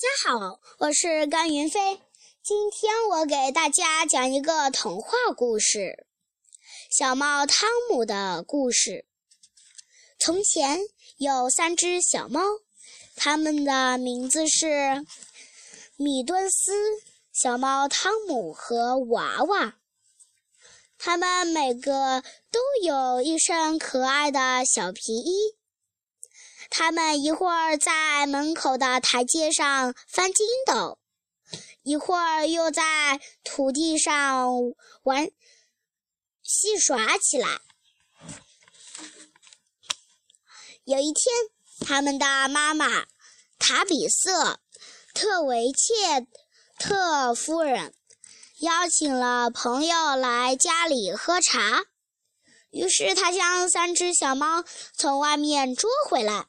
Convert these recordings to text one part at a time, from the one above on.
大家好，我是甘云飞。今天我给大家讲一个童话故事《小猫汤姆的故事》。从前有三只小猫，它们的名字是米顿斯、小猫汤姆和娃娃。它们每个都有一身可爱的小皮衣。他们一会儿在门口的台阶上翻筋斗，一会儿又在土地上玩戏耍起来。有一天，他们的妈妈塔比瑟特维切特夫人邀请了朋友来家里喝茶，于是她将三只小猫从外面捉回来。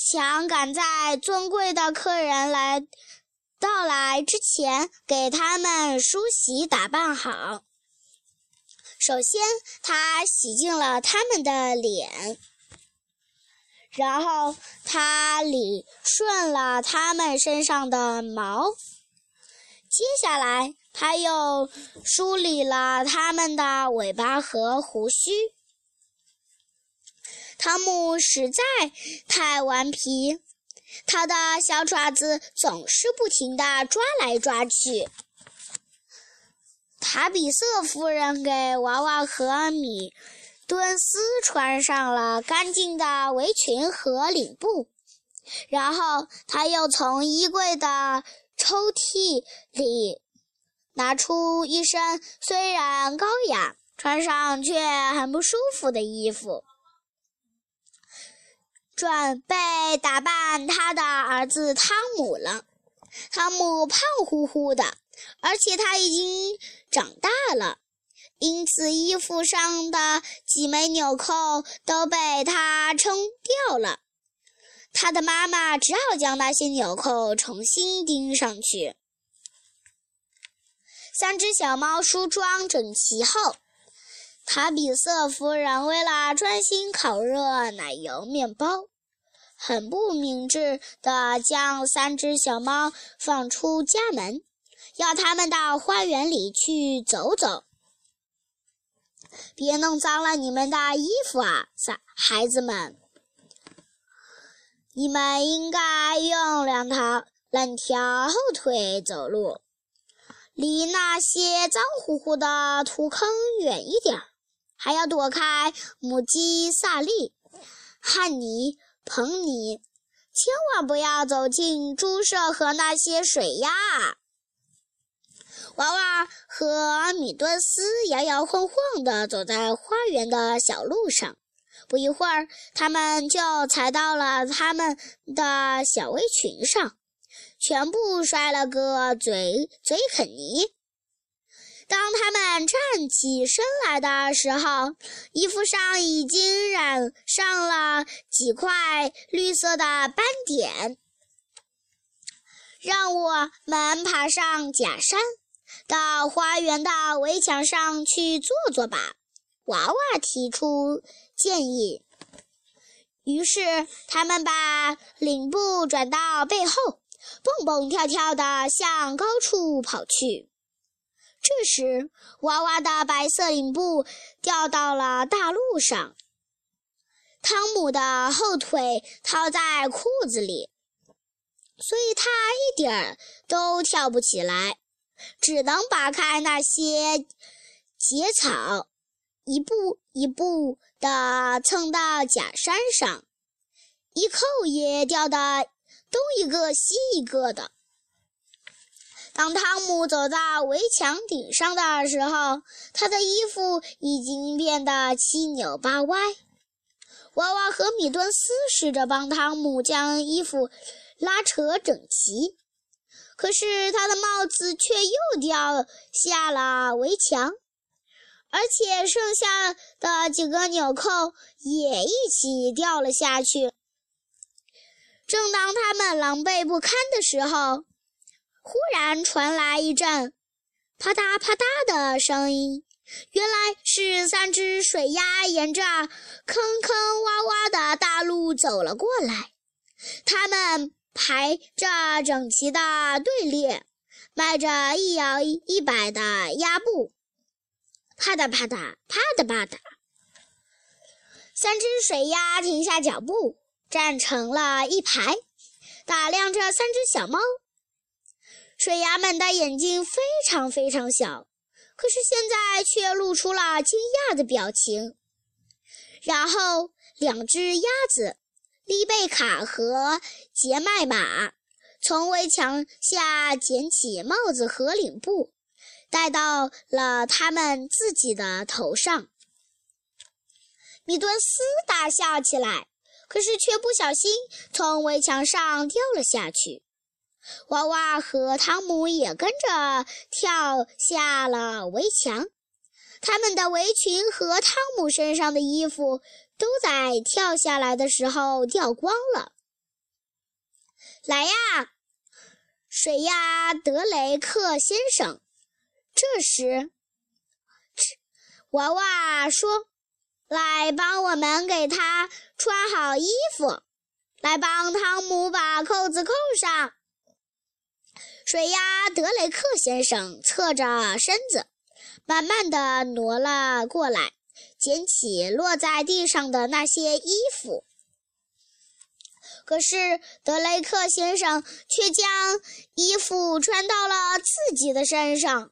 想赶在尊贵的客人来到来之前，给他们梳洗打扮好。首先，他洗净了他们的脸，然后他理顺了他们身上的毛。接下来，他又梳理了他们的尾巴和胡须。汤姆实在太顽皮，他的小爪子总是不停地抓来抓去。塔比瑟夫人给娃娃和米敦斯穿上了干净的围裙和领布，然后他又从衣柜的抽屉里拿出一身虽然高雅、穿上却很不舒服的衣服。准备打扮他的儿子汤姆了。汤姆胖乎乎的，而且他已经长大了，因此衣服上的几枚纽扣都被他撑掉了。他的妈妈只好将那些纽扣重新钉上去。三只小猫梳妆整齐后，塔比瑟夫人为了专心烤热奶油面包。很不明智地将三只小猫放出家门，要它们到花园里去走走。别弄脏了你们的衣服啊，小孩子们！你们应该用两条两条后腿走路，离那些脏乎乎的土坑远一点，还要躲开母鸡萨利、汉尼。彭尼，千万不要走进猪舍和那些水鸭。娃娃和米顿斯摇摇晃晃地走在花园的小路上，不一会儿，他们就踩到了他们的小围裙上，全部摔了个嘴嘴啃泥。站起身来的时候，衣服上已经染上了几块绿色的斑点。让我们爬上假山，到花园的围墙上去坐坐吧。娃娃提出建议。于是，他们把领布转到背后，蹦蹦跳跳地向高处跑去。这时，娃娃的白色领布掉到了大路上。汤姆的后腿套在裤子里，所以他一点儿都跳不起来，只能拔开那些节草，一步一步地蹭到假山上，一扣也掉得东一个西一个的。当汤姆走到围墙顶上的时候，他的衣服已经变得七扭八歪。娃娃和米顿斯试着帮汤姆将衣服拉扯整齐，可是他的帽子却又掉下了围墙，而且剩下的几个纽扣也一起掉了下去。正当他们狼狈不堪的时候，忽然传来一阵啪嗒啪嗒的声音，原来是三只水鸭沿着坑坑洼洼的大路走了过来。它们排着整齐的队列，迈着一摇一摆的鸭步，啪嗒啪嗒，啪嗒啪嗒。三只水鸭停下脚步，站成了一排，打量着三只小猫。水鸭们的眼睛非常非常小，可是现在却露出了惊讶的表情。然后，两只鸭子丽贝卡和杰麦玛从围墙下捡起帽子和领布，戴到了他们自己的头上。米顿斯大笑起来，可是却不小心从围墙上掉了下去。娃娃和汤姆也跟着跳下了围墙。他们的围裙和汤姆身上的衣服都在跳下来的时候掉光了。来呀，水鸭德雷克先生！这时，娃娃说：“来帮我们给他穿好衣服，来帮汤姆把扣子扣上。”水鸭德雷克先生侧着身子。慢慢地挪了过来，捡起落在地上的那些衣服。可是德雷克先生却将衣服穿到了自己的身上。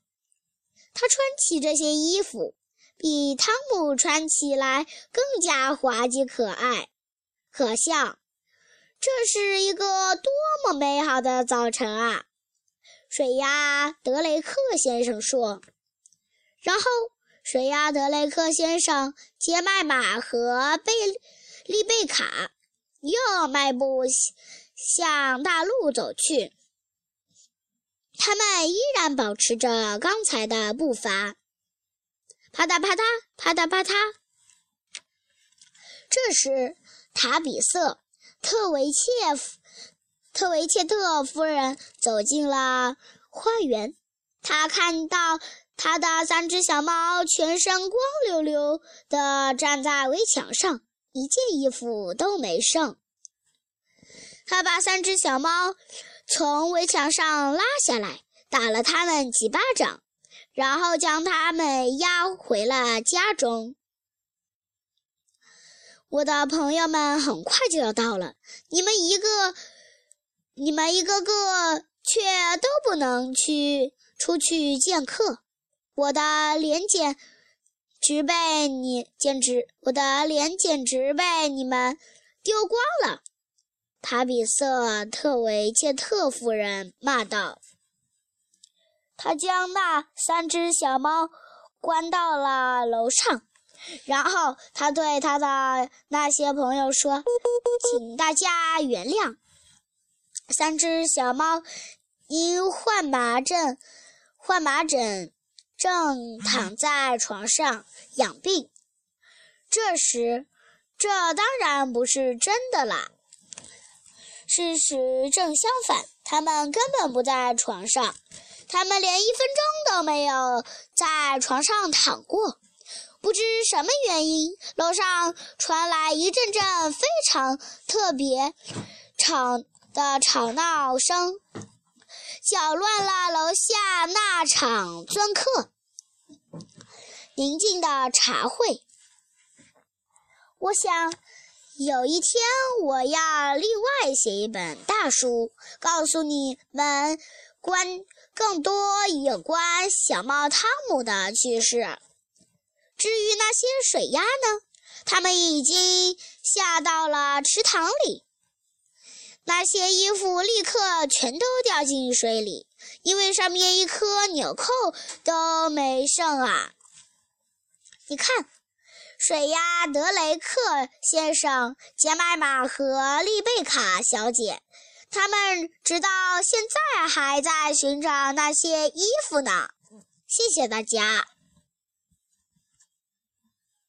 他穿起这些衣服，比汤姆穿起来更加滑稽可爱、可笑。这是一个多么美好的早晨啊！水鸭德雷克先生说。然后，水鸭德雷克先生、杰麦玛和贝利贝卡又迈步向大路走去。他们依然保持着刚才的步伐，啪嗒啪嗒，啪嗒啪嗒。这时，塔比瑟特维切夫特维切特夫人走进了花园，她看到。他的三只小猫全身光溜溜地站在围墙上，一件衣服都没剩。他把三只小猫从围墙上拉下来，打了它们几巴掌，然后将它们押回了家中。我的朋友们很快就要到了，你们一个，你们一个个却都不能去出去见客。我的脸简直被你简直，我的脸简直被你们丢光了！塔比瑟特维切特夫人骂道。他将那三只小猫关到了楼上，然后他对他的那些朋友说：“请大家原谅，三只小猫因患麻疹，患麻疹。”正躺在床上养病，这时，这当然不是真的啦。事实正相反，他们根本不在床上，他们连一分钟都没有在床上躺过。不知什么原因，楼上传来一阵阵非常特别吵的吵闹声。搅乱了楼下那场尊客宁静的茶会。我想，有一天我要另外写一本大书，告诉你们关更多有关小猫汤姆的趣事。至于那些水鸭呢？它们已经下到了池塘里。那些衣服立刻全都掉进水里，因为上面一颗纽扣都没剩啊！你看，水鸭德雷克先生、杰麦玛和丽贝卡小姐，他们直到现在还在寻找那些衣服呢。谢谢大家。